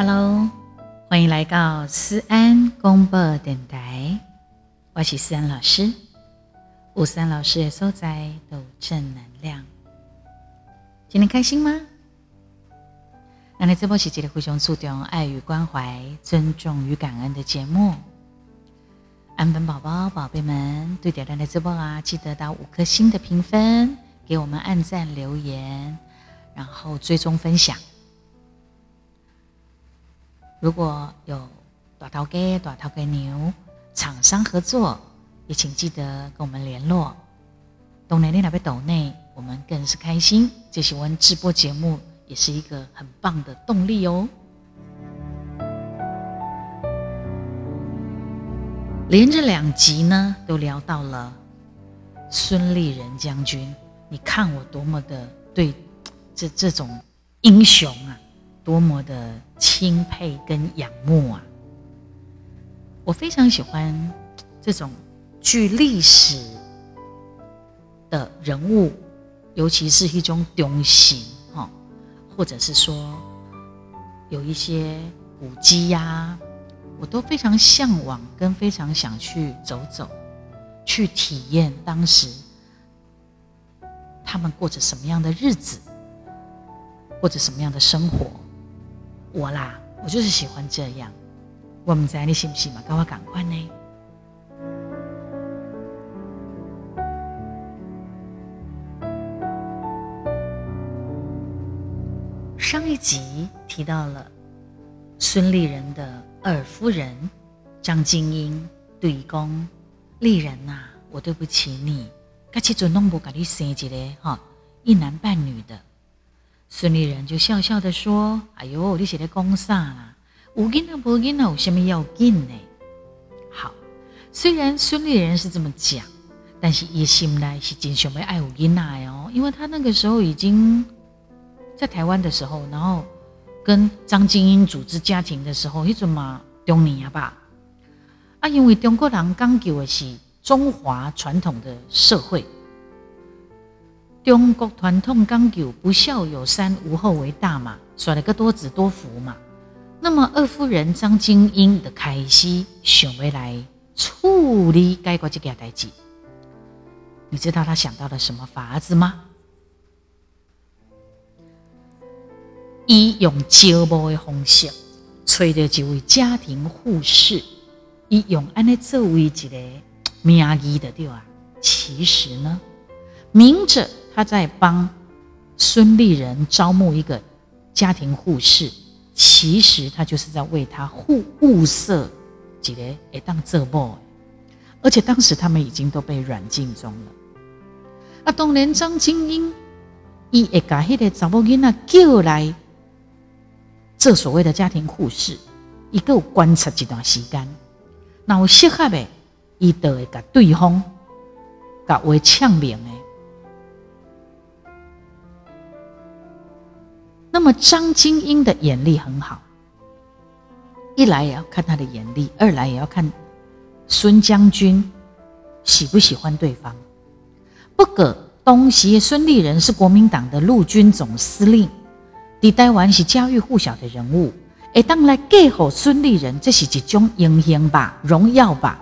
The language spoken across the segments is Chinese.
Hello，欢迎来到思安公播电台，我是思安老师。五三老师的所在都正能量，今天开心吗？那你这波是一个非常注重爱与关怀、尊重与感恩的节目。安本宝宝、宝贝们，对点亮的直播啊，记得到五颗星的评分，给我们按赞、留言，然后追踪分享。如果有大头鸡、大头鸡牛厂商合作，也请记得跟我们联络。懂内内那边懂内，我们更是开心。这喜欢直播节目也是一个很棒的动力哦。连着两集呢，都聊到了孙立人将军。你看我多么的对这这种英雄啊！多么的钦佩跟仰慕啊！我非常喜欢这种具历史的人物，尤其是一种东西哈，或者是说有一些古迹呀，我都非常向往，跟非常想去走走，去体验当时他们过着什么样的日子，过着什么样的生活。我啦，我就是喜欢这样。我们在你信不信嘛？跟我赶快呢。上一集提到了孙立人的二夫人张金英对公丽人呐，我对不起你，该去准弄不给你生一个哈一男半女的。孙立人就笑笑的说：“哎呦，你写的讲啥啦？有紧啊，无紧啊，有什么要紧呢？”好，虽然孙立人是这么讲，但是一心呢是真想要爱有囡仔哦，因为他那个时候已经在台湾的时候，然后跟张金英组织家庭的时候，一阵嘛中年啊吧，啊，因为中国人讲究的是中华传统的社会。中国传统讲究不孝有三，无后为大嘛，说了个多子多福嘛。那么二夫人张金英的开始想要来处理该国这件代志，你知道他想到了什么法子吗？以用招募的方式，找到几位家庭护士，以用安尼作为一个名义的对吧？其实呢，明着。他在帮孙立人招募一个家庭护士，其实他就是在为他护物色几个诶当这波，而且当时他们已经都被软禁中了。啊，当年张金英伊会把迄个查某囡仔叫来做所谓的家庭护士，伊有观察一段时间，那有适合的，伊就会甲对方甲为呛明的。那么张金英的眼力很好，一来也要看他的眼力，二来也要看孙将军喜不喜欢对方。不过东西孙立人是国民党的陆军总司令，李台湾是家喻户晓的人物，哎，当来给好孙立人，这是一种英雄吧，荣耀吧，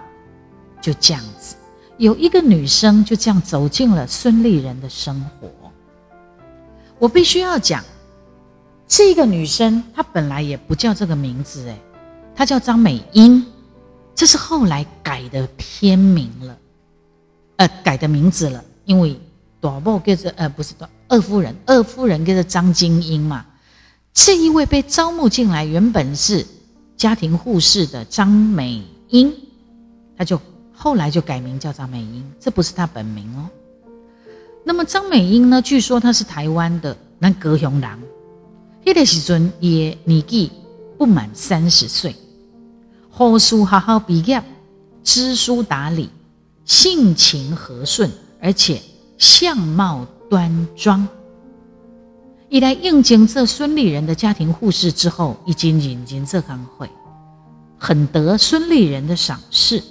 就这样子，有一个女生就这样走进了孙立人的生活。我必须要讲。这个女生，她本来也不叫这个名字，哎，她叫张美英，这是后来改的片名了，呃，改的名字了，因为大某叫做呃，不是二夫人，二夫人跟着张金英嘛。这一位被招募进来，原本是家庭护士的张美英，她就后来就改名叫张美英，这不是她本名哦。那么张美英呢？据说她是台湾的那高雄人。迄个时阵，也年纪不满三十岁，好书好好毕业，知书达理，性情和顺，而且相貌端庄。一来应征这孙立人的家庭护士之后，已经引进这行会，很得孙立人的赏识。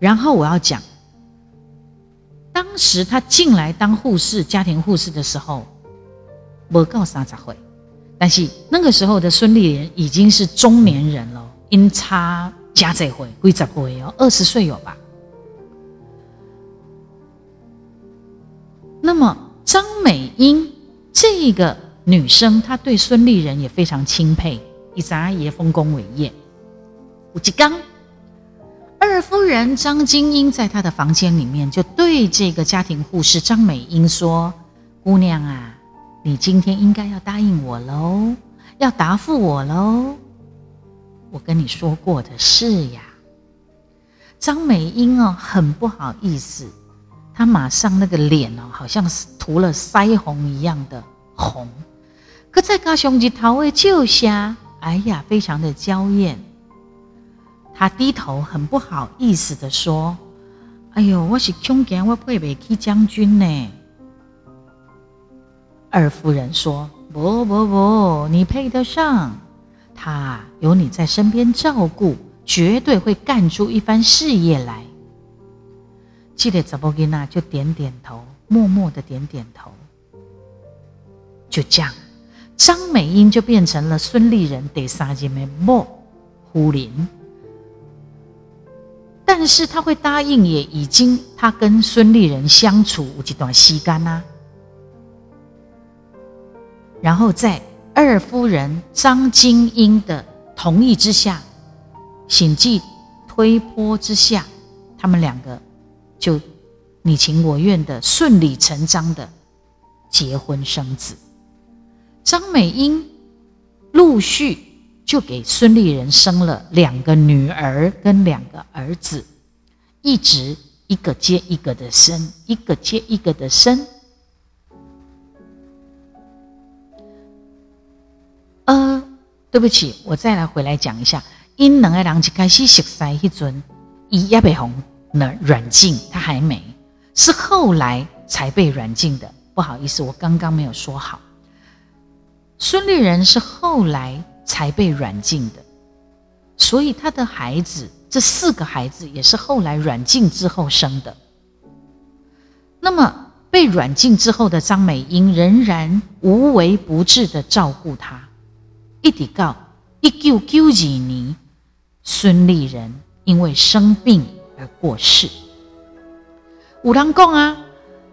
然后我要讲。当时他进来当护士，家庭护士的时候，没到三十岁，但是那个时候的孙立人已经是中年人了，因差加这回归十回哦，二十岁有吧？那么张美英这个女生，她对孙立人也非常钦佩，以咱也丰功伟业。吴吉刚二夫人张金英在她的房间里面就对这个家庭护士张美英说：“姑娘啊，你今天应该要答应我喽，要答复我喽。我跟你说过的事呀。”张美英哦，很不好意思。她马上那个脸哦，好像是涂了腮红一样的红。可在高雄吉桃位救下，哎呀，非常的娇艳。他低头很不好意思的说：“哎呦，我是穷干，我配不起将军呢。”二夫人说：“不不不，你配得上。他有你在身边照顾，绝对会干出一番事业来。”记得怎么给娜就点点头，默默的点点头。就这样，张美英就变成了孙立人第三姐妹莫胡林。但是他会答应，也已经他跟孙立人相处有一段时间呐。然后在二夫人张金英的同意之下，险计推波之下，他们两个。就你情我愿的顺理成章的结婚生子，张美英陆续就给孙立人生了两个女儿跟两个儿子，一直一个接一个的生，一个接一个的生。呃，对不起，我再来回来讲一下，因两个人一开始熟悉迄阵，伊也被红。那软禁他还没，是后来才被软禁的。不好意思，我刚刚没有说好。孙立人是后来才被软禁的，所以他的孩子这四个孩子也是后来软禁之后生的。那么被软禁之后的张美英仍然无微不至的照顾他，一直到一九九二年，孙立人因为生病。而过世。五郎公啊，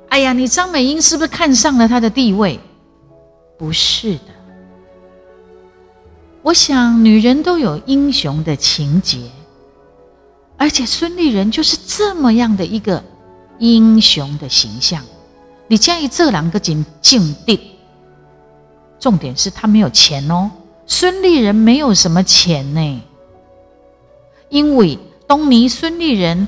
哎呀，你张美英是不是看上了他的地位？不是的。我想女人都有英雄的情节，而且孙立人就是这么样的一个英雄的形象。你建议这两个景境地，重点是他没有钱哦。孙立人没有什么钱呢，因为。当年孙立人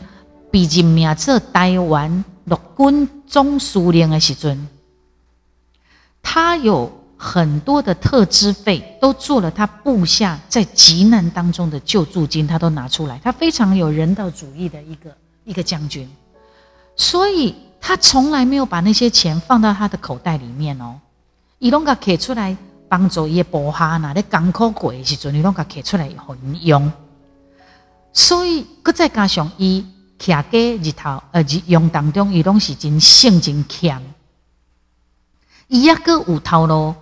被任命做台湾陆军总司令的时阵，他有很多的特支费，都做了他部下在急难当中的救助金，他都拿出来。他非常有人道主义的一个一个将军，所以他从来没有把那些钱放到他的口袋里面哦。伊拢甲摕出来帮助伊部下，那咧艰苦过的时阵，伊拢甲摕出来用。所以，搁再加上伊徛家日头，呃，日用当中，伊拢是真性真强。伊抑个有头路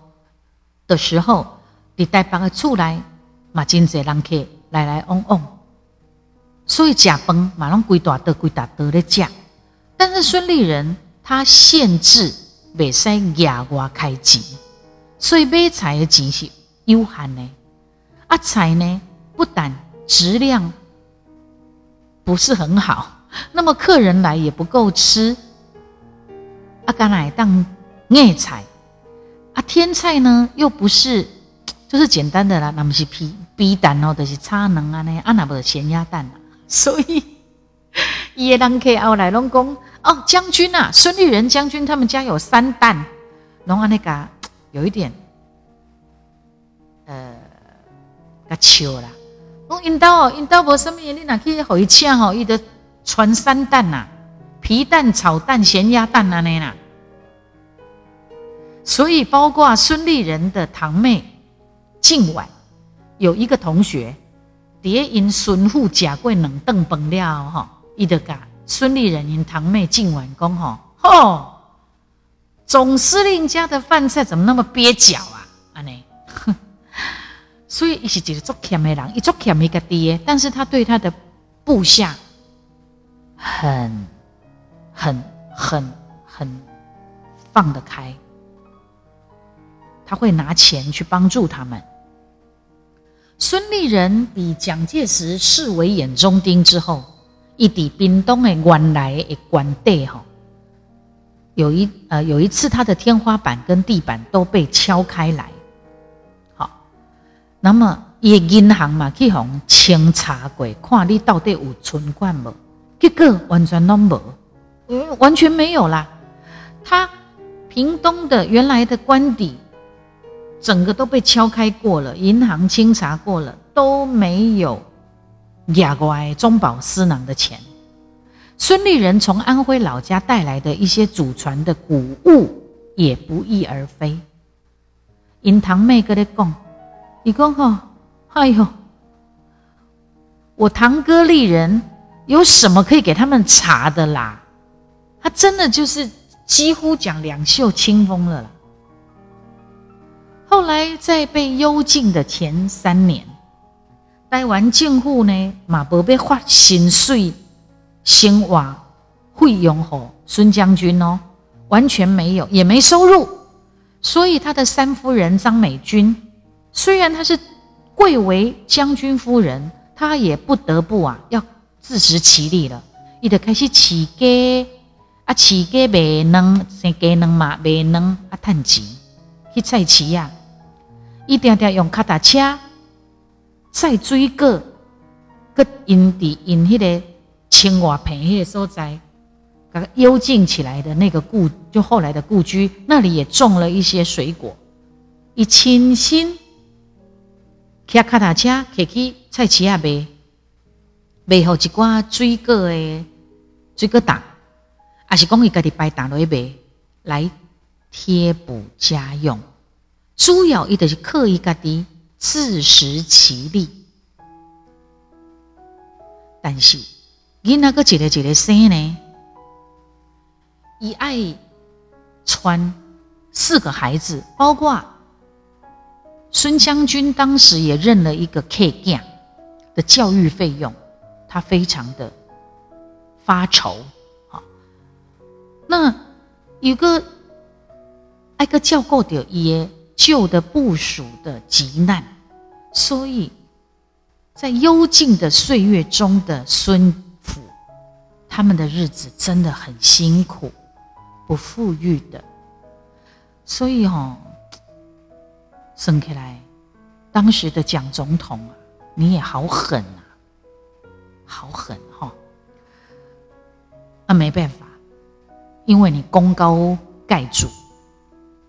的时候，伫台北个厝来嘛真侪人客来来往往。所以食饭嘛拢规大桌规大桌咧食。但是孙立人他限制袂使额外开钱，所以买菜的钱是有限的。啊，菜呢不但质量。不是很好，那么客人来也不够吃。啊，干来当叶菜，天菜呢又不是，就是简单的啦，那么是皮皮蛋哦，就是叉能啊那，啊那不是咸鸭蛋啊，所以也当客后来拢讲哦，将军啊，孙立人将军他们家有三蛋，然后那个有一点，呃，个笑啦。讲因兜哦，因兜无什么，你哪去互伊请吼，伊得传三蛋呐，皮蛋、炒蛋、咸鸭蛋安尼啦。所以，包括孙立人的堂妹静婉，有一个同学，叠因孙父假过两顿饭了吼，伊得甲孙立人因堂妹静婉讲吼，吼，总司令家的饭菜怎么那么蹩脚啊？安尼，所以伊是一个做欠的人，伊做欠一个爹，但是他对他的部下很、很、很、很放得开，他会拿钱去帮助他们。孙立人比蒋介石视为眼中钉之后，一抵屏东的原来的官邸哈，有一呃有一次他的天花板跟地板都被敲开来。好那么，伊银行嘛去红清查过，看你到底有存款无？结果完全拢无，嗯，完全没有啦。他屏东的原来的官邸，整个都被敲开过了，银行清查过了，都没有亚外中饱私囊的钱。孙立人从安徽老家带来的一些祖传的古物，也不翼而飞。因堂妹跟你讲。你讲哈，哎呦，我堂哥立人有什么可以给他们查的啦？他真的就是几乎讲两袖清风了啦。后来在被幽禁的前三年，待完政府呢，马伯被发薪水、生活费用后，孙将军哦，完全没有，也没收入，所以他的三夫人张美君。虽然她是贵为将军夫人，她也不得不啊，要自食其力了。伊就开始起鸡，啊起鸡卖卵，生鸡卵嘛卖卵啊趁钱去菜市啊。伊定定用脚踏车载水果，搁因伫因迄个青瓦坪迄个所在，个幽静起来的那个故，就后来的故居，那里也种了一些水果，以清新。骑脚踏车，骑去菜市啊卖，卖好一寡水果的水果档，也是讲伊家己摆档落去卖，来贴补家用。主要伊就是刻意家己自食其力。但是伊那个一个一个生呢，伊爱穿四个孩子，包括。孙将军当时也认了一个 K 将的教育费用，他非常的发愁。好，那有个挨个教过的旧的部署的急难，所以在幽静的岁月中的孙府，他们的日子真的很辛苦，不富裕的，所以哦。升起来，当时的蒋总统啊，你也好狠啊，好狠哈！那没办法，因为你功高盖主，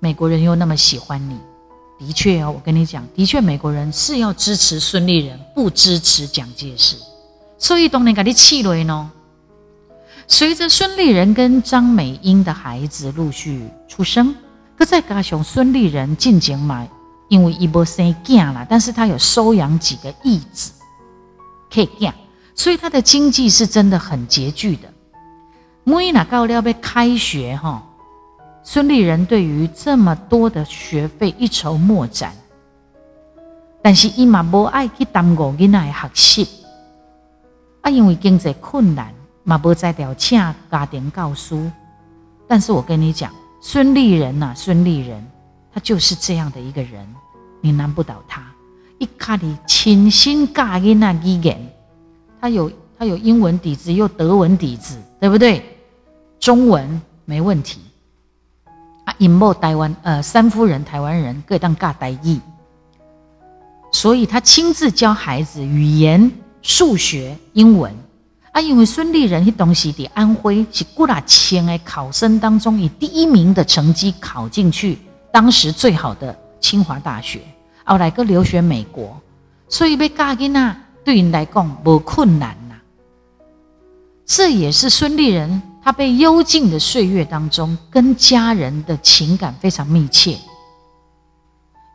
美国人又那么喜欢你，的确哦，我跟你讲，的确美国人是要支持孙立人，不支持蒋介石，所以当年给你气了呢。随着孙立人跟张美英的孩子陆续出生，可再加上孙立人进京买。因为伊无生囝啦，但是他有收养几个义子，可以囝，所以他的经济是真的很拮据的。每那到了要开学哈，孙立人对于这么多的学费一筹莫展，但是伊嘛无爱去耽误囡仔的学习，啊，因为经济困难嘛无在调请家庭教书。但是我跟你讲，孙立人呐，孙立人。他就是这样的一个人，你难不倒他。一看你清新教囡那语言，他有他有英文底子，又德文底子，对不对？中文没问题。啊，尹某台湾呃三夫人台湾人各当尬台语，所以他亲自教孩子语言、数学、英文。啊，因为孙立人迄东西的安徽是古拉千的考生当中以第一名的成绩考进去。当时最好的清华大学，后来个留学美国，所以被嫁给那对人来讲无困难呐。这也是孙立人他被幽禁的岁月当中，跟家人的情感非常密切。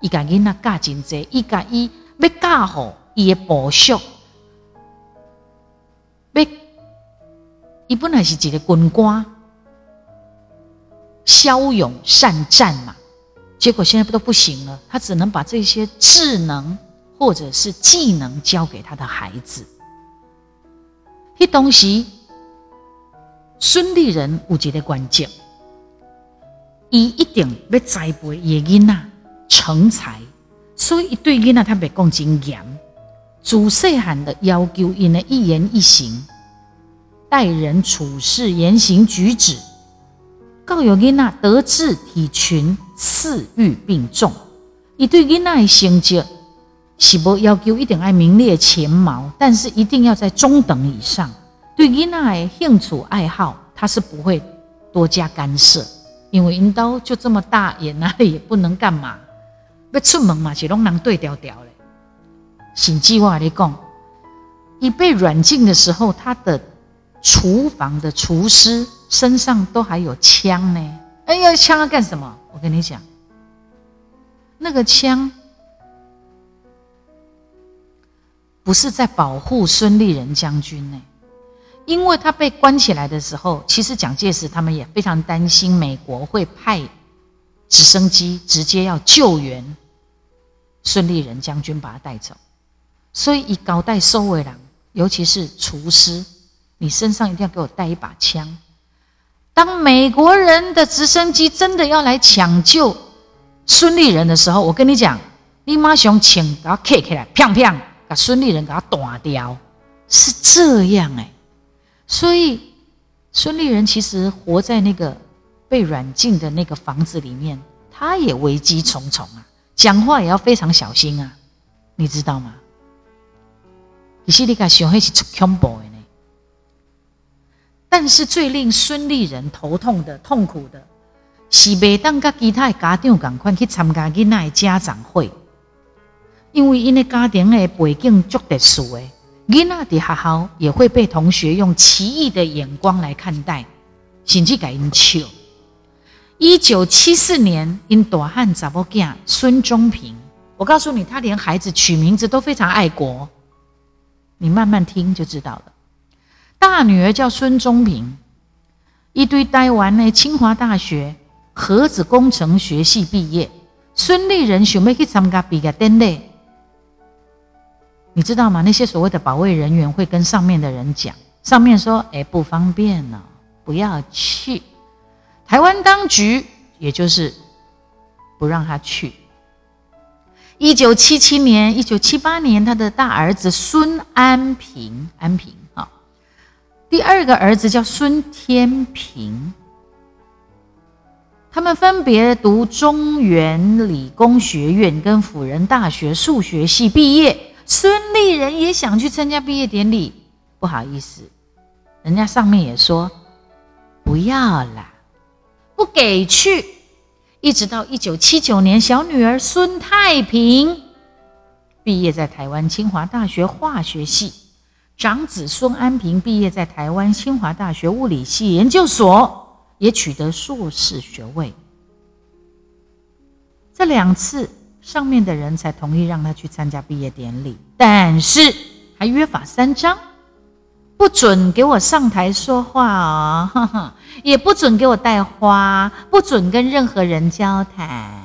伊家囡那嫁真济，伊家伊要嫁好伊的保守，要伊本来是一个军官，骁勇善战嘛。结果现在不都不行了，他只能把这些智能或者是技能教给他的孩子。迄东西，孙立人有一个关键，伊一定要栽培伊囡仔成才，所以对囡仔他别讲真严，自细汉的要求因的一言一行、待人处事、言行举止，教育囡仔德智体群四育并重。伊对囡仔的成绩。是无要求一定爱名列前茅，但是一定要在中等以上。对囡仔的兴趣爱好，他是不会多加干涉，因为因刀就这么大，也哪里也不能干嘛。要出门嘛，是拢人对调调嘞。甚至我你讲，一被软禁的时候，他的厨房的厨师身上都还有枪呢。哎呀，枪要干什么？我跟你讲，那个枪。不是在保护孙立人将军呢，因为他被关起来的时候，其实蒋介石他们也非常担心美国会派直升机直接要救援孙立人将军，把他带走。所以以高带收尾郎，尤其是厨师，你身上一定要给我带一把枪。当美国人的直升机真的要来抢救孙立人的时候，我跟你讲，你马上请给他 K 起来，砰砰。把孙立人给他打掉，是这样哎，所以孙立人其实活在那个被软禁的那个房子里面，他也危机重重啊，讲话也要非常小心啊，你知道吗？其实你看，小黑是出恐怖的呢，但是最令孙立人头痛的、痛苦的，是每当跟其他的家长赶快去参加囡仔的家长会。因为因为家庭的背景足特殊的，囡仔的学校也会被同学用奇异的眼光来看待，甚至改因笑。一九七四年，因大汉查某囝孙中平，我告诉你，他连孩子取名字都非常爱国。你慢慢听就知道了。大女儿叫孙中平，一堆呆完呢清华大学核子工程学系毕业。孙立人想要去参加毕业典礼。你知道吗？那些所谓的保卫人员会跟上面的人讲，上面说：“哎，不方便呢，不要去。”台湾当局也就是不让他去。一九七七年、一九七八年，他的大儿子孙安平，安平啊，第二个儿子叫孙天平，他们分别读中原理工学院跟辅仁大学数学系毕业。孙立人也想去参加毕业典礼，不好意思，人家上面也说不要啦，不给去。一直到一九七九年，小女儿孙太平毕业在台湾清华大学化学系，长子孙安平毕业在台湾清华大学物理系研究所，也取得硕士学位。这两次。上面的人才同意让他去参加毕业典礼，但是还约法三章，不准给我上台说话哦，也不准给我带花，不准跟任何人交谈，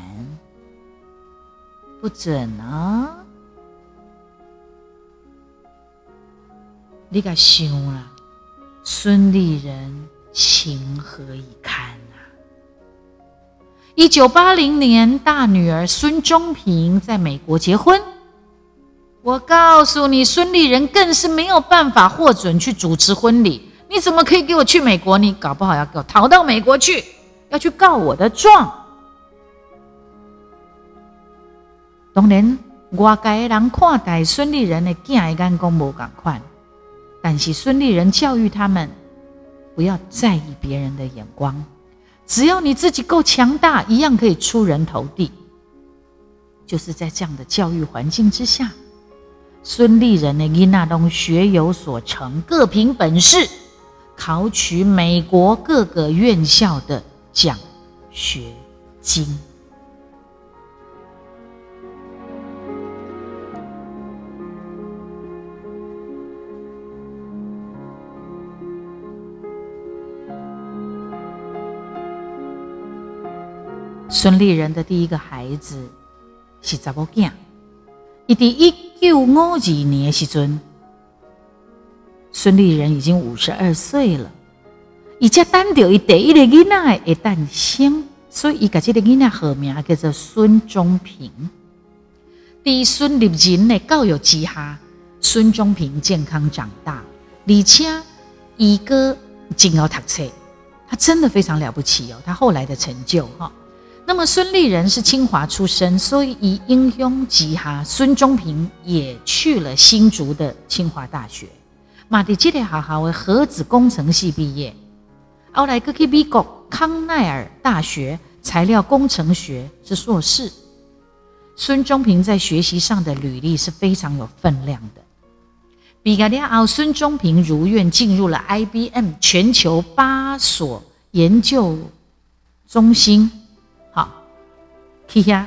不准哦。你该想了，孙立人情何以堪？一九八零年，大女儿孙中平在美国结婚。我告诉你，孙立人更是没有办法获准去主持婚礼。你怎么可以给我去美国？你搞不好要给我逃到美国去，要去告我的状。当然，外界人看待孙立人的囝的眼光无共款，但是孙立人教育他们，不要在意别人的眼光。只要你自己够强大，一样可以出人头地。就是在这样的教育环境之下，孙立人的伊纳东学有所成，各凭本事，考取美国各个院校的奖学金。孙立人的第一个孩子是查某囝，伊伫一九五二年的时阵，孙立人已经五十二岁了，伊才等到伊第一个囡仔的诞生，所以伊甲这个囡仔好名叫做孙中平。伫孙立人的教育之下，孙中平健康长大，而且伊个真要读册，他真的非常了不起哦。他后来的成就哈，那么孙立人是清华出身，所以以英雄之下，孙中平也去了新竹的清华大学，马蒂基列学校的核子工程系毕业，后来去美国康奈尔大学材料工程学是硕士。孙中平在学习上的履历是非常有分量的。毕业了后，孙中平如愿进入了 IBM 全球八所研究中心，去遐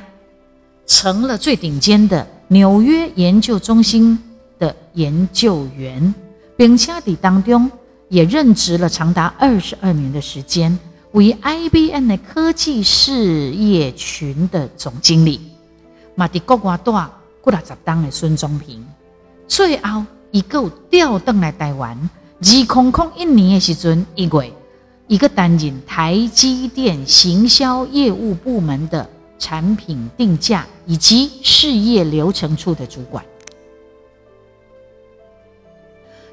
成了最顶尖的纽约研究中心的研究员，并且在当中也任职了长达二十二年的时间，为 IBM 的科技事业群的总经理。嘛，伫国外大过六十当的孙中平，最后伊个调动来台湾。二空空一年的时阵，一月，一个担任台积电行销业务部门的产品定价以及事业流程处的主管。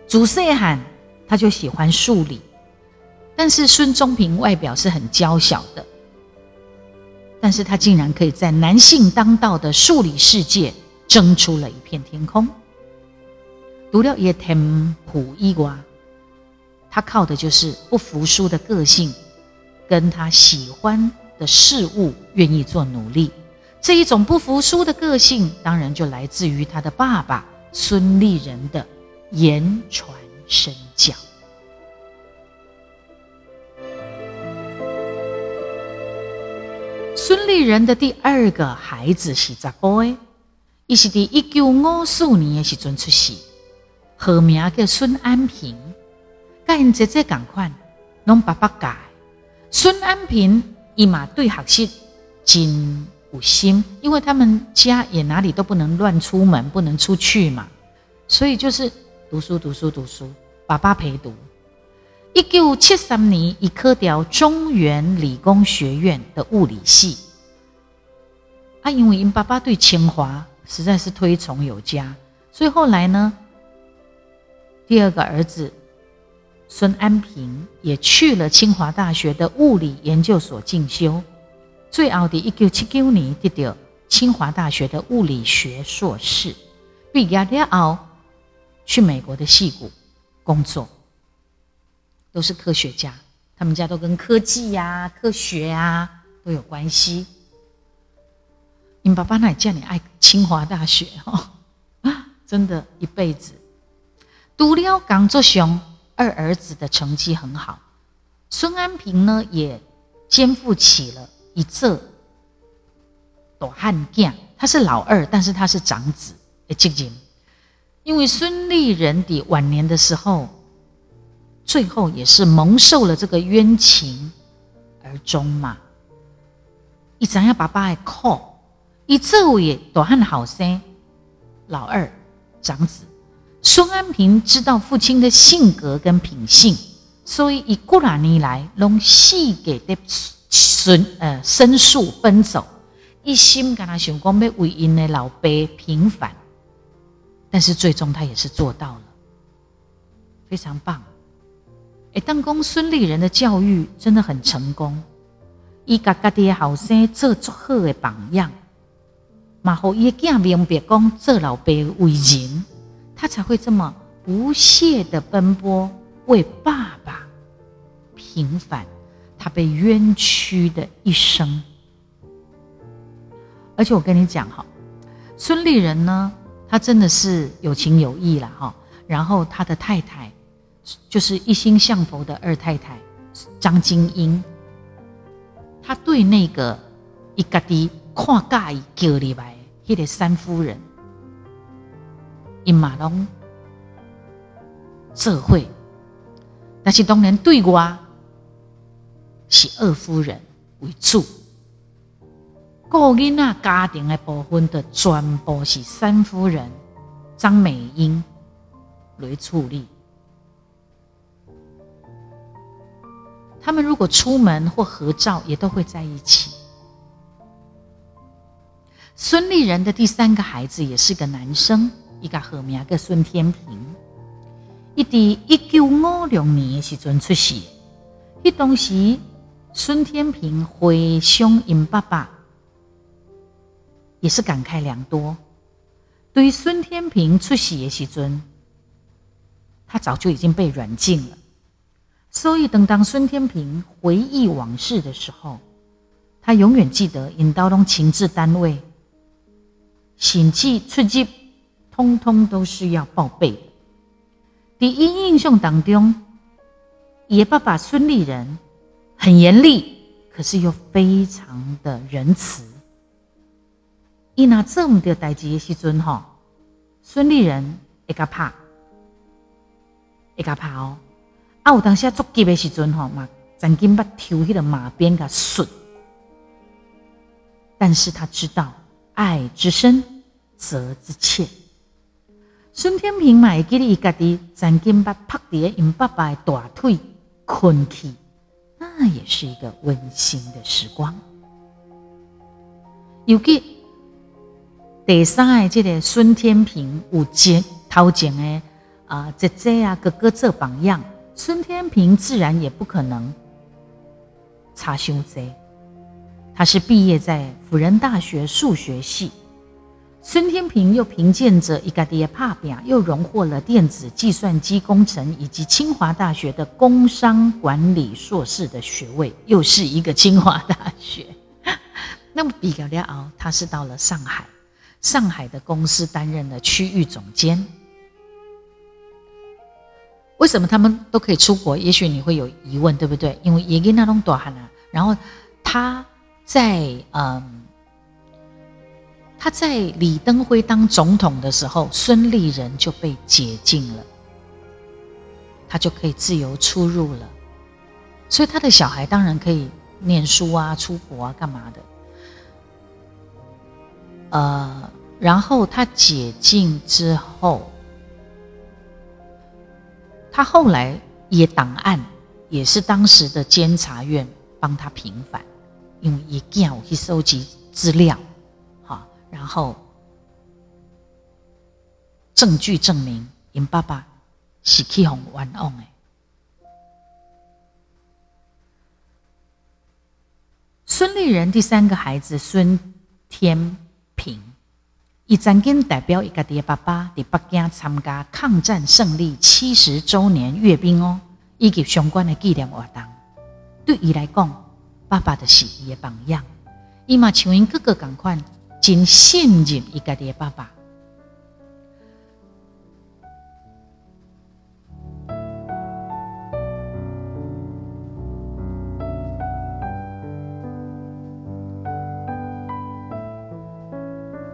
主细汉他就喜欢数理，但是孙中平外表是很娇小的。但是他竟然可以在男性当道的数理世界争出了一片天空。读了也挺普一瓜，他靠的就是不服输的个性，跟他喜欢的事物愿意做努力。这一种不服输的个性，当然就来自于他的爸爸孙立人的言传身教。孙立人的第二个孩子是查甫的，伊是伫一九五四年的时阵出世，号名叫孙安平。甲因姐姐共款，拢爸爸教。孙安平伊嘛对学习真有心，因为他们家也哪里都不能乱出门，不能出去嘛，所以就是读书读书读书，爸爸陪读。一九七三年，以科调中原理工学院的物理系。他因为因爸爸对清华实在是推崇有加，所以后来呢，第二个儿子孙安平也去了清华大学的物理研究所进修。最后的一九七九年，得到清华大学的物理学硕士。毕业了后，去美国的戏谷工作。都是科学家，他们家都跟科技呀、科学呀都有关系。你爸爸那里叫你爱清华大学哦，真的，一辈子。读了港作雄二儿子的成绩很好，孙安平呢也肩负起了一这大汉将，他是老二，但是他是长子的责任。因为孙立人的晚年的时候。最后也是蒙受了这个冤情而终嘛。一直要爸爸的靠，一这位大汉好生，老二长子孙安平知道父亲的性格跟品性，所以以过两年来，拢细给的孙呃申诉奔走，一心跟他想讲要为因的老爸平反，但是最终他也是做到了，非常棒。哎，当公孙立人的教育真的很成功，伊甲家己的后生做足好的榜样，嘛好伊囝明白讲做老爸为人，他才会这么不懈的奔波为爸爸平反他被冤屈的一生。而且我跟你讲哈，孙立人呢，他真的是有情有义了哈，然后他的太太。就是一心向佛的二太太张金英，他对那个一个的看介意叫李白，迄个三夫人，因马龙社会，但是当然对我是二夫人为主，顾囡仔家庭的部分的全部是三夫人张美英来处理。他们如果出门或合照，也都会在一起。孙立人的第三个孩子也是个男生，一个好名叫孙天平。一伫一九五六年的时阵出世，迄当时孙天平回乡因爸爸。也是感慨良多。对于孙天平出世的时阵，他早就已经被软禁了。所以等当孙天平回忆往事的时候，他永远记得引刀东情治单位，审计出入，通通都是要报备的。第一印象当中，爷爸爸孙立人很严厉，可是又非常的仁慈。伊若做毋着代志的时阵，吼，孙立人会甲拍，会甲拍哦。啊，有当时作急的时阵，吼嘛，曾经把抽迄个马鞭甲顺。但是他知道，爱之深，责之切。孙天平嘛会记得伊家己曾经把拍伫因爸爸的大腿困去，那也是一个温馨的时光。尤其。第三个，这个孙天平有前头前的啊姐姐啊哥哥做榜样，孙天平自然也不可能差修贼。他是毕业在辅仁大学数学系，孙天平又凭借着一个爹帕表，又荣获了电子计算机工程以及清华大学的工商管理硕士的学位，又是一个清华大学。那么比较了后，他是到了上海。上海的公司担任了区域总监。为什么他们都可以出国？也许你会有疑问，对不对？因为也跟那种短汉啊，然后他在嗯，他在李登辉当总统的时候，孙立人就被解禁了，他就可以自由出入了。所以他的小孩当然可以念书啊、出国啊、干嘛的。呃，然后他解禁之后，他后来也档案也是当时的监察院帮他平反，因为也叫我去收集资料，然后证据证明因爸爸是去红冤枉的。孙立人第三个孩子孙天。平，伊曾经代表伊家的爸爸伫北京参加抗战胜利七十周年阅兵哦，以及相关的纪念活动。对伊来讲，爸爸就是伊的榜样。伊嘛像因哥哥共款，真信任伊家的爸爸。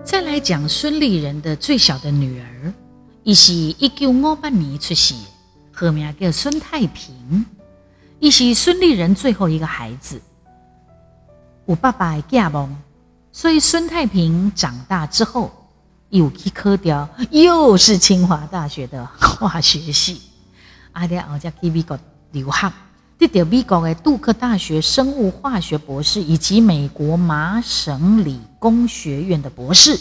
再来讲孙立人的最小的女儿，伊是一九五八年出世，和名叫孙太平，伊是孙立人最后一个孩子。我爸爸的嫁梦，所以孙太平长大之后有去科掉，又是清华大学的化学系，阿爹后家去美国留学，得到美国的杜克大学生物化学博士，以及美国麻省理工学院的博士，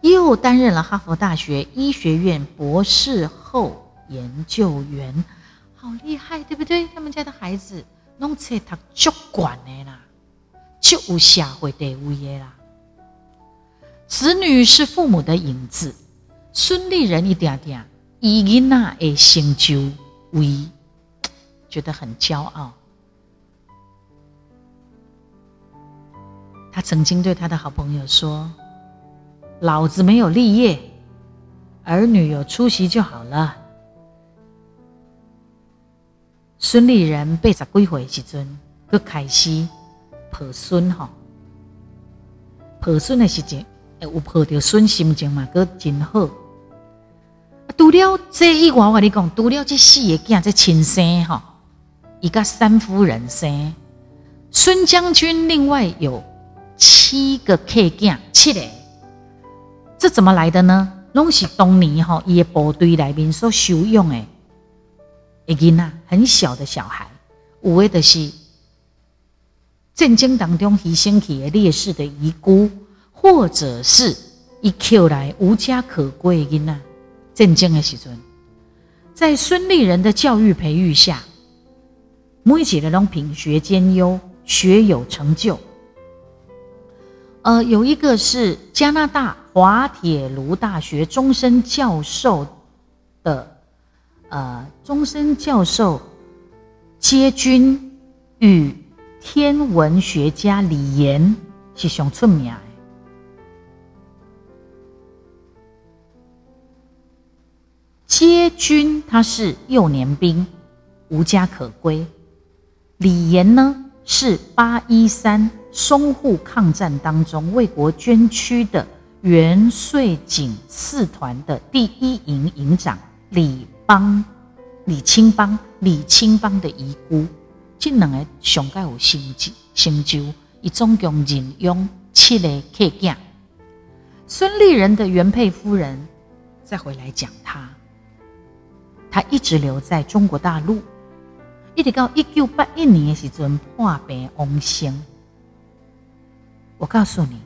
又担任了哈佛大学医学院博士后研究员，好厉害，对不对？他们家的孩子弄册读足管的啦，就有社会地位的啦。子女是父母的影子，孙立人一点点以囡仔的成就为。觉得很骄傲。他曾经对他的好朋友说：“老子没有立业，儿女有出息就好了。”孙立人八十几岁时阵，佮开始抱孙吼，抱孙的时阵，有抱着孙心情嘛，佮真好。除了这一娃娃，你讲除了这四个囝，这亲生吼。一个三夫人生，孙将军另外有七。个客囝，七个，这怎么来的呢？拢是当年吼伊的部队内面所收养的，一囡仔很小的小孩，有的就是战争当中牺牲去的烈士的遗孤，或者是一 Q 来无家可归的囡仔。战争的时阵，在孙立人的教育培育下，每一个拢品学兼优，学有成就。呃，有一个是加拿大滑铁卢大学终身教授的，呃，终身教授接军与天文学家李炎是上出名的。接军他是幼年兵，无家可归。李炎呢是八一三。淞沪抗战当中为国捐躯的元帅警四团的第一营营长李邦、李清邦、李清邦的遗孤，这两个上盖有成就，成就，一总共任用七个客将。孙立人的原配夫人再回来讲他，他一直留在中国大陆，一直到一九八一年的时阵破病亡生。我告诉你，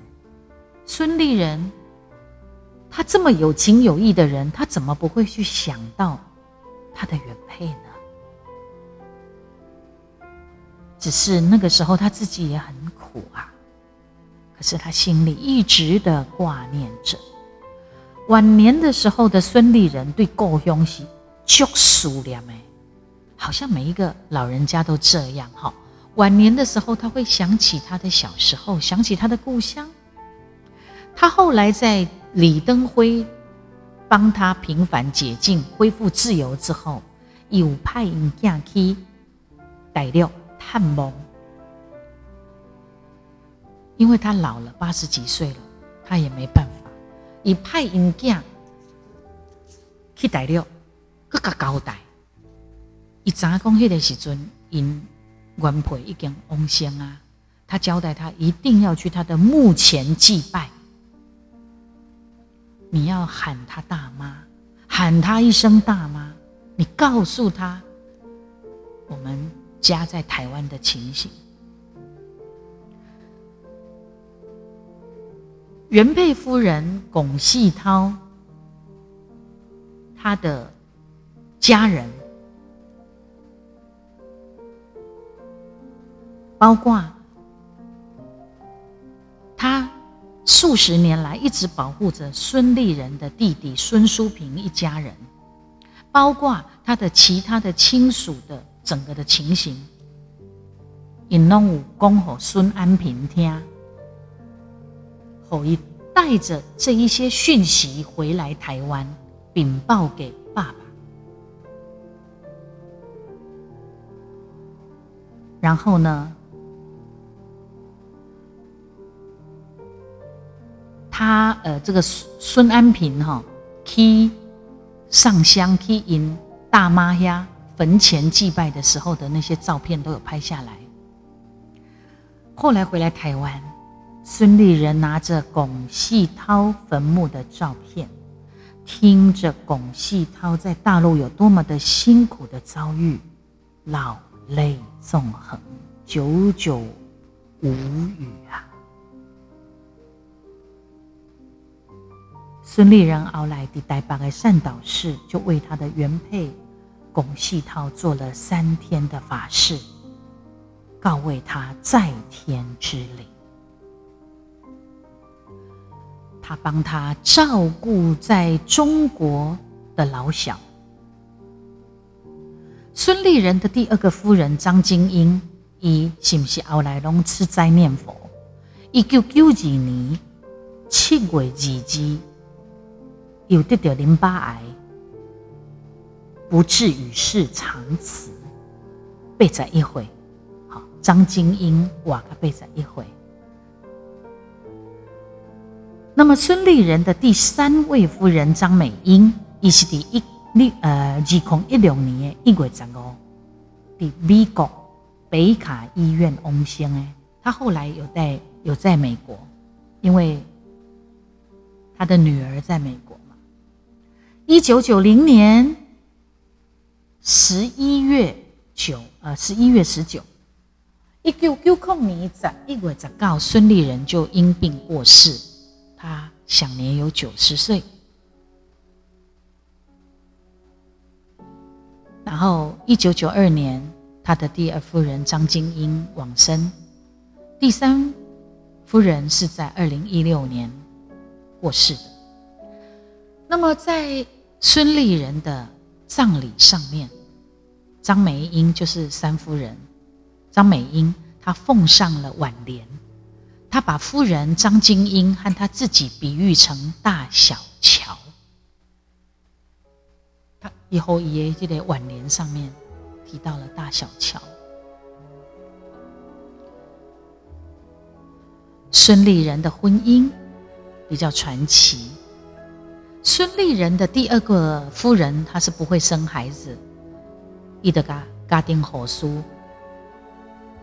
孙立人，他这么有情有义的人，他怎么不会去想到他的原配呢？只是那个时候他自己也很苦啊，可是他心里一直的挂念着。晚年的时候的孙立人对故乡是足思念的，好像每一个老人家都这样哈。晚年的时候，他会想起他的小时候，想起他的故乡。他后来在李登辉帮他平反解禁、恢复自由之后，有派人去逮六探望，因为他老了，八十几岁了，他也没办法，以派人去逮六，更加交代。一早讲迄个时阵，因。原配已经亡生啊！他交代他一定要去他的墓前祭拜。你要喊他大妈，喊他一声大妈。你告诉他，我们家在台湾的情形。原配夫人龚细涛，他的家人。包括他数十年来一直保护着孙立人的弟弟孙淑平一家人，包括他的其他的亲属的整个的情形，引拢有恭候孙安平听，后一带着这一些讯息回来台湾禀报给爸爸，然后呢？他呃，这个孙孙安平哈，去上香去迎大妈呀坟前祭拜的时候的那些照片都有拍下来。后来回来台湾，孙立人拿着龚细涛坟墓的照片，听着龚细涛在大陆有多么的辛苦的遭遇，老泪纵横，久久无语啊。孙立人熬来的台北的善导寺，就为他的原配龚细涛做了三天的法事，告慰他在天之灵。他帮他照顾在中国的老小。孙立人的第二个夫人张金英，伊是不是后来拢吃斋念佛？一九九二年七月二日。又得到淋巴癌，不至与世长辞，背载一回。好，张金英瓦克背载一回。那么孙立人的第三位夫人张美英，也是第一六呃二零一六年一月十五，在美国北卡医院亡生诶。他后来有在有在美国因为他的女儿在美国嘛。一九九零年十一月九，呃，十一月十九，一九九零年十一月十告，孙立人就因病过世，他享年有九十岁。然后，一九九二年，他的第二夫人张金英往生，第三夫人是在二零一六年过世的。那么，在孙立人的葬礼上面，张美英就是三夫人，张美英她奉上了挽联，她把夫人张金英和她自己比喻成大小乔，她。以后爷这个挽联上面提到了大小乔。孙立人的婚姻比较传奇。孙立人的第二个夫人，她是不会生孩子，伊得家家庭好书，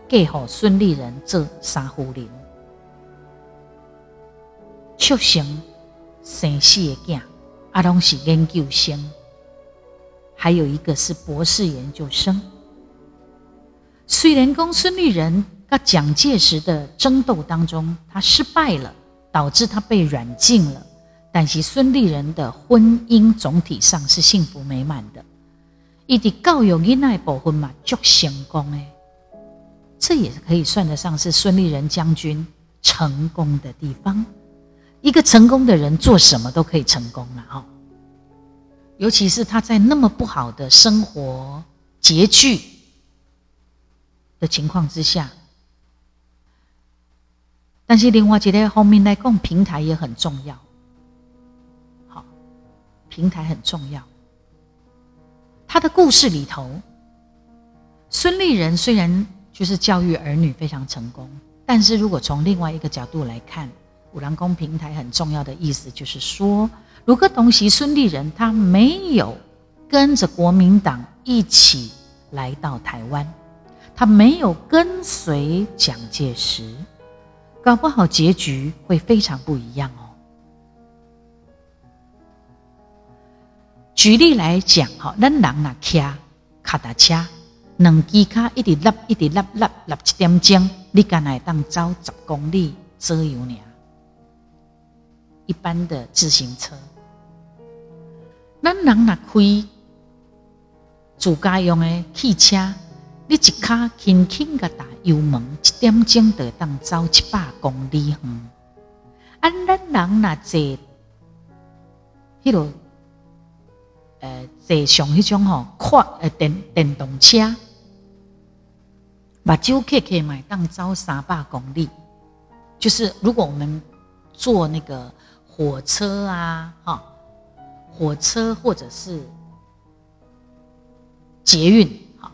给好孙立人做三夫人，出生生四个囝，啊，拢是研究生。还有一个是博士研究生。虽然公孙立人跟蒋介石的争斗当中，他失败了，导致他被软禁了，但是孙立人的婚姻总体上是幸福美满的。伊的教育囡仔部分嘛，足成功诶，这也是可以算得上是孙立人将军成功的地方。一个成功的人做什么都可以成功了，哈。尤其是他在那么不好的生活拮据的情况之下，但是另外一个方面来讲，平台也很重要。好，平台很重要。他的故事里头，孙立人虽然就是教育儿女非常成功，但是如果从另外一个角度来看，五郎宫平台很重要的意思就是说。如果东西孙立人他没有跟着国民党一起来到台湾，他没有跟随蒋介石，搞不好结局会非常不一样哦。举例来讲，吼，咱人若骑卡达车，两支卡一直拉一直拉拉拉七点钟，你敢来当走十公里左右呢？一般的自行车。咱人若开自家用的汽车，你一卡轻轻个打油门，一点钟就当走七百公里远。啊咱人若坐迄落，呃，坐上迄种吼快呃电电动车，目睭开开嘛，当走三百公里。就是如果我们坐那个火车啊，哈。火车或者是捷运，好。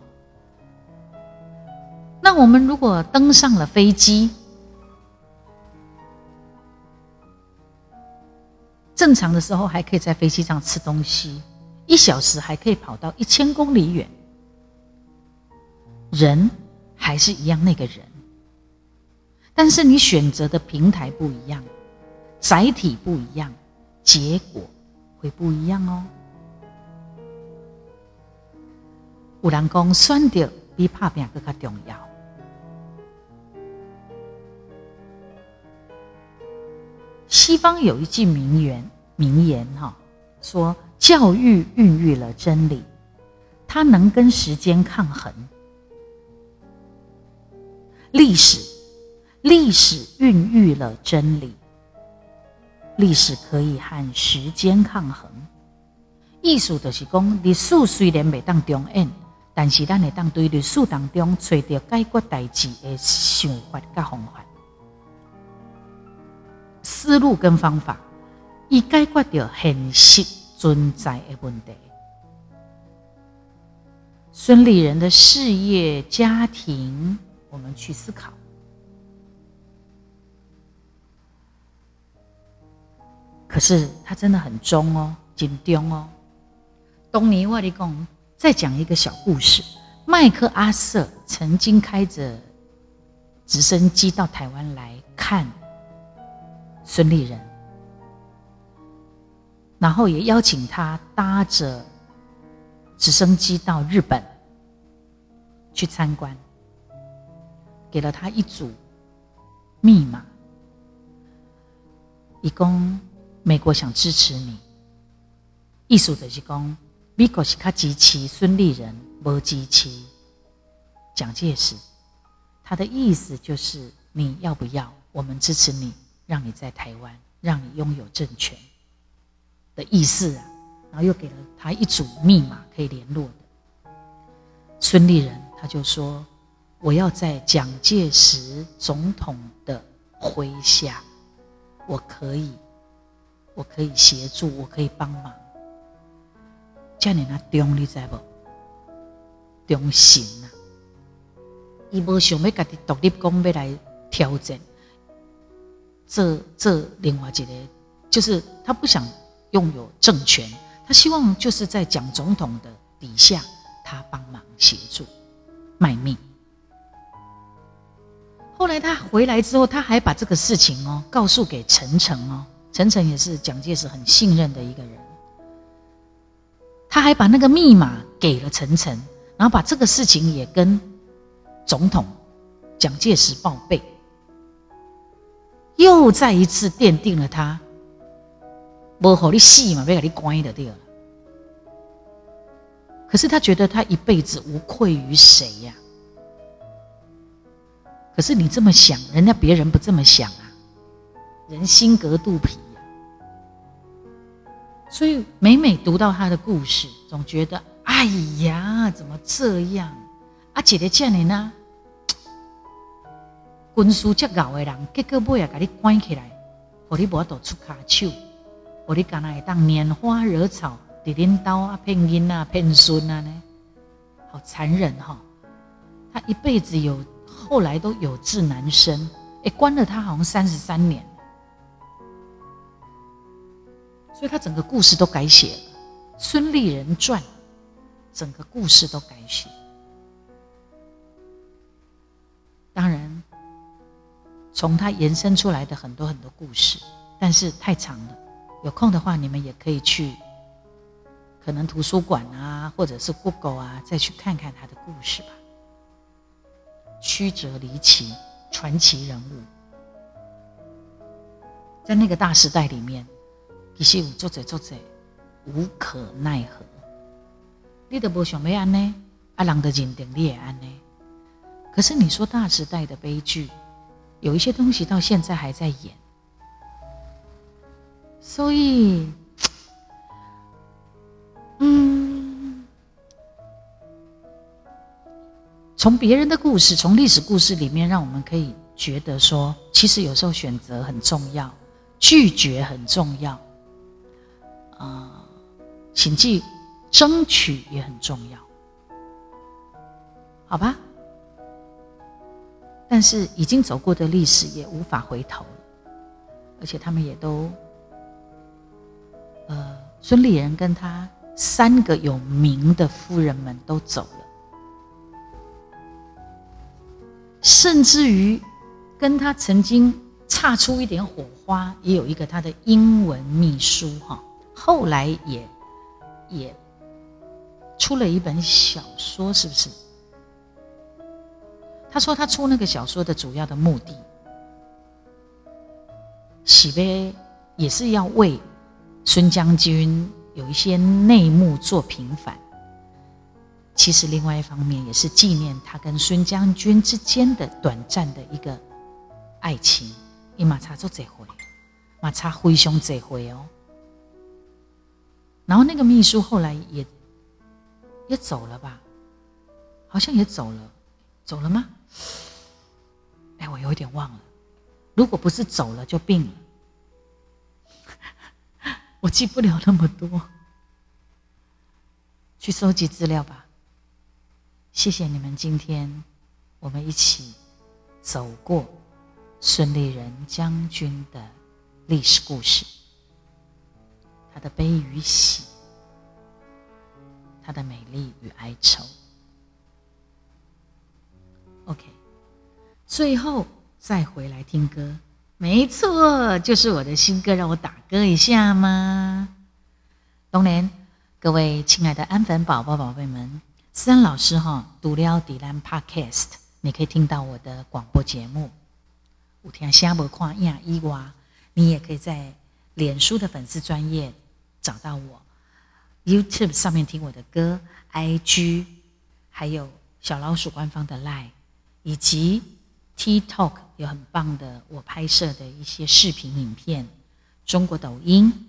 那我们如果登上了飞机，正常的时候还可以在飞机上吃东西，一小时还可以跑到一千公里远。人还是一样那个人，但是你选择的平台不一样，载体不一样，结果。会不一样哦。有人讲，选择比拍拼更加重要。西方有一句名言，名言哈，说教育孕育了真理，它能跟时间抗衡；历史，历史孕育了真理。历史可以和时间抗衡，艺术就是讲，历史虽然未当重演，但是咱会当对历史当中找到解决代志的想法甲方法、思路跟方法，以解决掉现实存在的问题。孙立人的事业、家庭，我们去思考。可是他真的很忠哦，紧忠哦。东尼沃利贡再讲一个小故事：麦克阿瑟曾经开着直升机到台湾来看孙立人，然后也邀请他搭着直升机到日本去参观，给了他一组密码，以供美国想支持你。意思就是讲，美国是较支持孙立人，不支持蒋介石。他的意思就是你要不要？我们支持你，让你在台湾，让你拥有政权的意思啊。然后又给了他一组密码可以联络的。孙立人他就说：“我要在蒋介石总统的麾下，我可以，我可以协助，我可以帮忙。”叫你那中，你知不？中心啊！伊无想要家己独立，讲要来挑战。这这另外一个，就是他不想拥有政权，他希望就是在蒋总统的底下，他帮忙协助卖命。后来他回来之后，他还把这个事情哦告诉给陈诚哦，陈诚也是蒋介石很信任的一个人，他还把那个密码给了陈诚，然后把这个事情也跟总统蒋介石报备。又再一次奠定了他，不好你死嘛，别给你关的对了。可是他觉得他一辈子无愧于谁呀？可是你这么想，人家别人不这么想啊，人心隔肚皮呀。所以每每读到他的故事，总觉得哎呀，怎么这样？啊，姐姐见你呢？军事结傲的人，结果尾也把你关起来，互你无法度出卡手，我你干那会当拈花惹草，伫恁兜啊骗囡啊骗孙啊呢？好残忍哈！他一辈子有后来都有志难伸，哎，关了他好像三十三年，所以他整个故事都改写了，《孙立人传》整个故事都改写，当然。从他延伸出来的很多很多故事，但是太长了。有空的话，你们也可以去，可能图书馆啊，或者是 Google 啊，再去看看他的故事吧。曲折离奇，传奇人物，在那个大时代里面，其实有作者作者无可奈何。你都不想要安呢，啊，人的认定你也安呢。可是你说大时代的悲剧。有一些东西到现在还在演，所以，嗯，从别人的故事，从历史故事里面，让我们可以觉得说，其实有时候选择很重要，拒绝很重要，啊，请记，争取也很重要，好吧？但是已经走过的历史也无法回头，而且他们也都，呃，孙立人跟他三个有名的夫人们都走了，甚至于跟他曾经擦出一点火花，也有一个他的英文秘书哈，后来也也出了一本小说，是不是？他说：“他出那个小说的主要的目的，喜呗也是要为孙将军有一些内幕做平反。其实另外一方面也是纪念他跟孙将军之间的短暂的一个爱情。伊马差做这回，马差灰熊这回哦。然后那个秘书后来也也走了吧？好像也走了，走了吗？”哎，我有点忘了。如果不是走了就病了，我记不了那么多。去收集资料吧。谢谢你们今天我们一起走过孙立人将军的历史故事，他的悲与喜，他的美丽与哀愁。OK，最后再回来听歌，没错，就是我的新歌，让我打歌一下吗？当然，各位亲爱的安粉宝宝、宝贝们，思安老师哈，读了迪兰 Podcast，你可以听到我的广播节目。五天下播看呀伊娃，你也可以在脸书的粉丝专业找到我，YouTube 上面听我的歌，IG 还有小老鼠官方的 Line，以及 TikTok 有很棒的我拍摄的一些视频影片，中国抖音、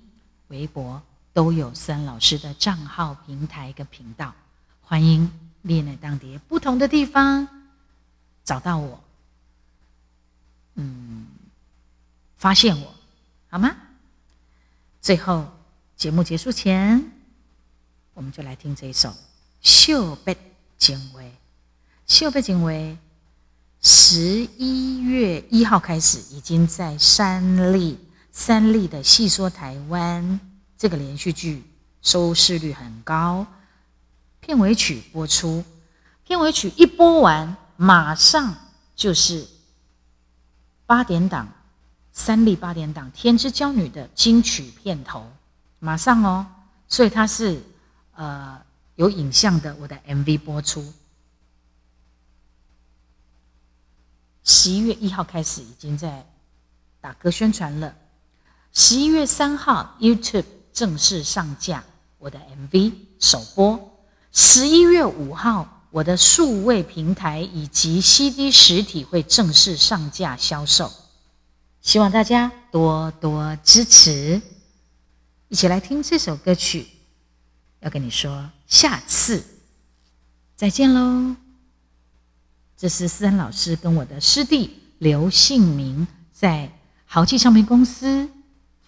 微博都有森老师的账号平台跟频道，欢迎列内当地不同的地方找到我，嗯，发现我好吗？最后，节目结束前，我们就来听这一首《秀贝精微》。秀贝精微，十一月一号开始，已经在三立三立的戏说台湾这个连续剧收视率很高。片尾曲播出，片尾曲一播完，马上就是八点档。三立八点档《天之娇女》的金曲片头，马上哦，所以它是呃有影像的。我的 MV 播出，十一月一号开始已经在打歌宣传了。十一月三号 YouTube 正式上架我的 MV 首播。十一月五号我的数位平台以及 CD 实体会正式上架销售。希望大家多多支持，一起来听这首歌曲。要跟你说，下次再见喽。这是思恩老师跟我的师弟刘信明在豪记唱片公司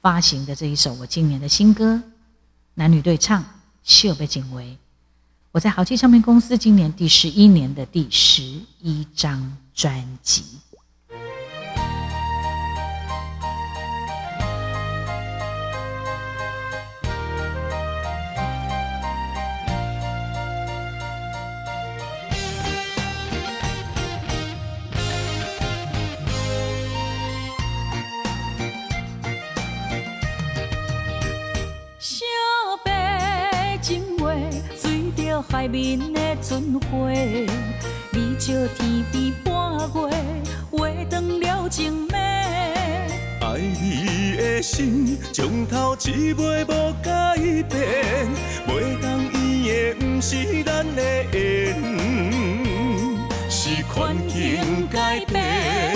发行的这一首我今年的新歌，男女对唱，秀被警为。我在豪记唱片公司今年第十一年的第十一张专辑。海面的船花，你笑天边半月，画断了情暝。爱你的心，从头至尾无改变，袂当圆的不是咱的缘，是环境改变，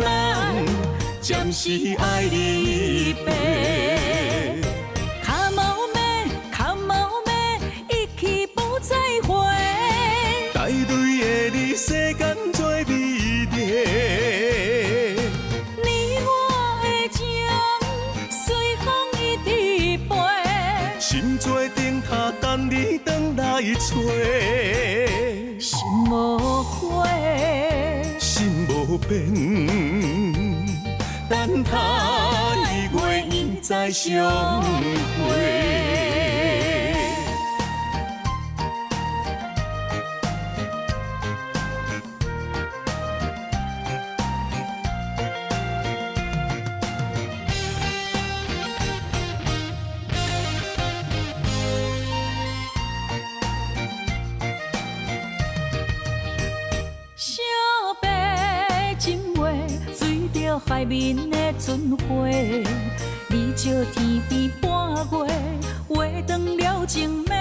咱暂时爱离别。心无悔，心无变，等他月圆再相会。海面的船花，你笑天边半月，画断了情暝。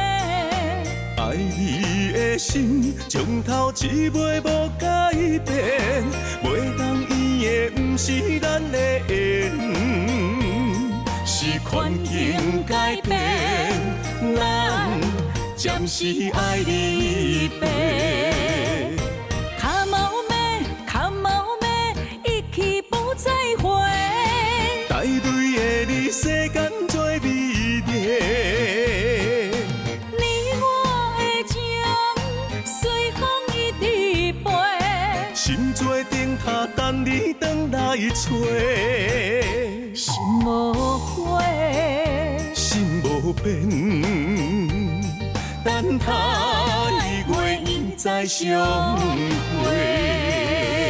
爱你的心，从头至尾无改变，袂当伊的不是咱的缘，是环境改变，咱暂时爱离别。心无悔，心无变，等他月再相会。